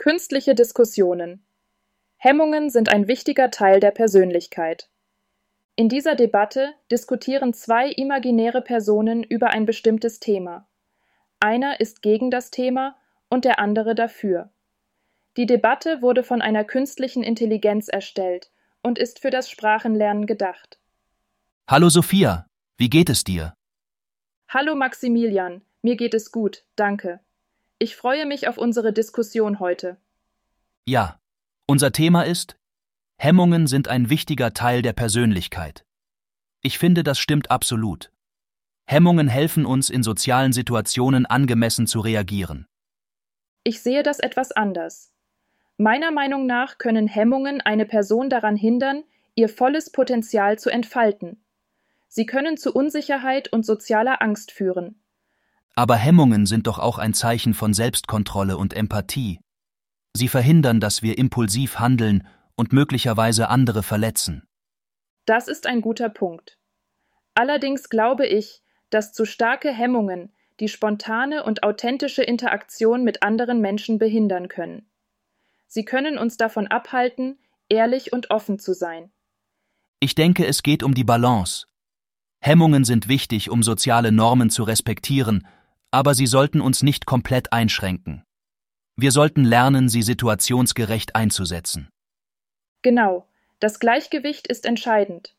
Künstliche Diskussionen. Hemmungen sind ein wichtiger Teil der Persönlichkeit. In dieser Debatte diskutieren zwei imaginäre Personen über ein bestimmtes Thema. Einer ist gegen das Thema und der andere dafür. Die Debatte wurde von einer künstlichen Intelligenz erstellt und ist für das Sprachenlernen gedacht. Hallo Sophia, wie geht es dir? Hallo Maximilian, mir geht es gut, danke. Ich freue mich auf unsere Diskussion heute. Ja, unser Thema ist Hemmungen sind ein wichtiger Teil der Persönlichkeit. Ich finde, das stimmt absolut. Hemmungen helfen uns in sozialen Situationen angemessen zu reagieren. Ich sehe das etwas anders. Meiner Meinung nach können Hemmungen eine Person daran hindern, ihr volles Potenzial zu entfalten. Sie können zu Unsicherheit und sozialer Angst führen. Aber Hemmungen sind doch auch ein Zeichen von Selbstkontrolle und Empathie. Sie verhindern, dass wir impulsiv handeln und möglicherweise andere verletzen. Das ist ein guter Punkt. Allerdings glaube ich, dass zu starke Hemmungen die spontane und authentische Interaktion mit anderen Menschen behindern können. Sie können uns davon abhalten, ehrlich und offen zu sein. Ich denke, es geht um die Balance. Hemmungen sind wichtig, um soziale Normen zu respektieren aber sie sollten uns nicht komplett einschränken. Wir sollten lernen, sie situationsgerecht einzusetzen. Genau, das Gleichgewicht ist entscheidend.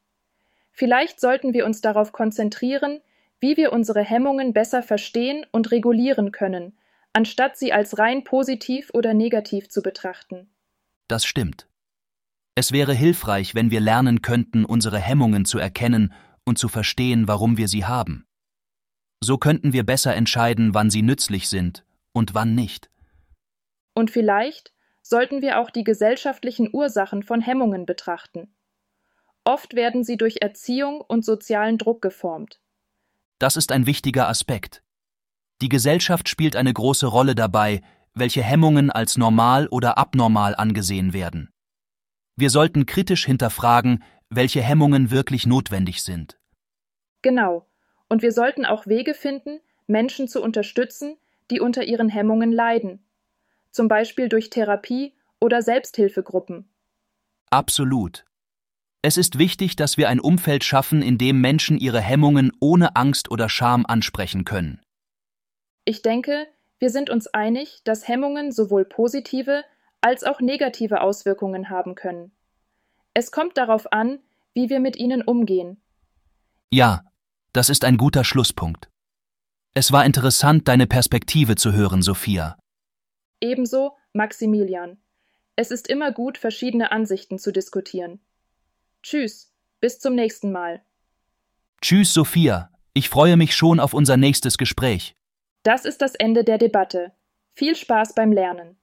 Vielleicht sollten wir uns darauf konzentrieren, wie wir unsere Hemmungen besser verstehen und regulieren können, anstatt sie als rein positiv oder negativ zu betrachten. Das stimmt. Es wäre hilfreich, wenn wir lernen könnten, unsere Hemmungen zu erkennen und zu verstehen, warum wir sie haben. So könnten wir besser entscheiden, wann sie nützlich sind und wann nicht. Und vielleicht sollten wir auch die gesellschaftlichen Ursachen von Hemmungen betrachten. Oft werden sie durch Erziehung und sozialen Druck geformt. Das ist ein wichtiger Aspekt. Die Gesellschaft spielt eine große Rolle dabei, welche Hemmungen als normal oder abnormal angesehen werden. Wir sollten kritisch hinterfragen, welche Hemmungen wirklich notwendig sind. Genau, und wir sollten auch Wege finden, Menschen zu unterstützen, die unter ihren Hemmungen leiden, zum Beispiel durch Therapie oder Selbsthilfegruppen. Absolut. Es ist wichtig, dass wir ein Umfeld schaffen, in dem Menschen ihre Hemmungen ohne Angst oder Scham ansprechen können. Ich denke, wir sind uns einig, dass Hemmungen sowohl positive als auch negative Auswirkungen haben können. Es kommt darauf an, wie wir mit ihnen umgehen. Ja, das ist ein guter Schlusspunkt. Es war interessant, deine Perspektive zu hören, Sophia. Ebenso, Maximilian. Es ist immer gut, verschiedene Ansichten zu diskutieren. Tschüss, bis zum nächsten Mal. Tschüss, Sophia. Ich freue mich schon auf unser nächstes Gespräch. Das ist das Ende der Debatte. Viel Spaß beim Lernen.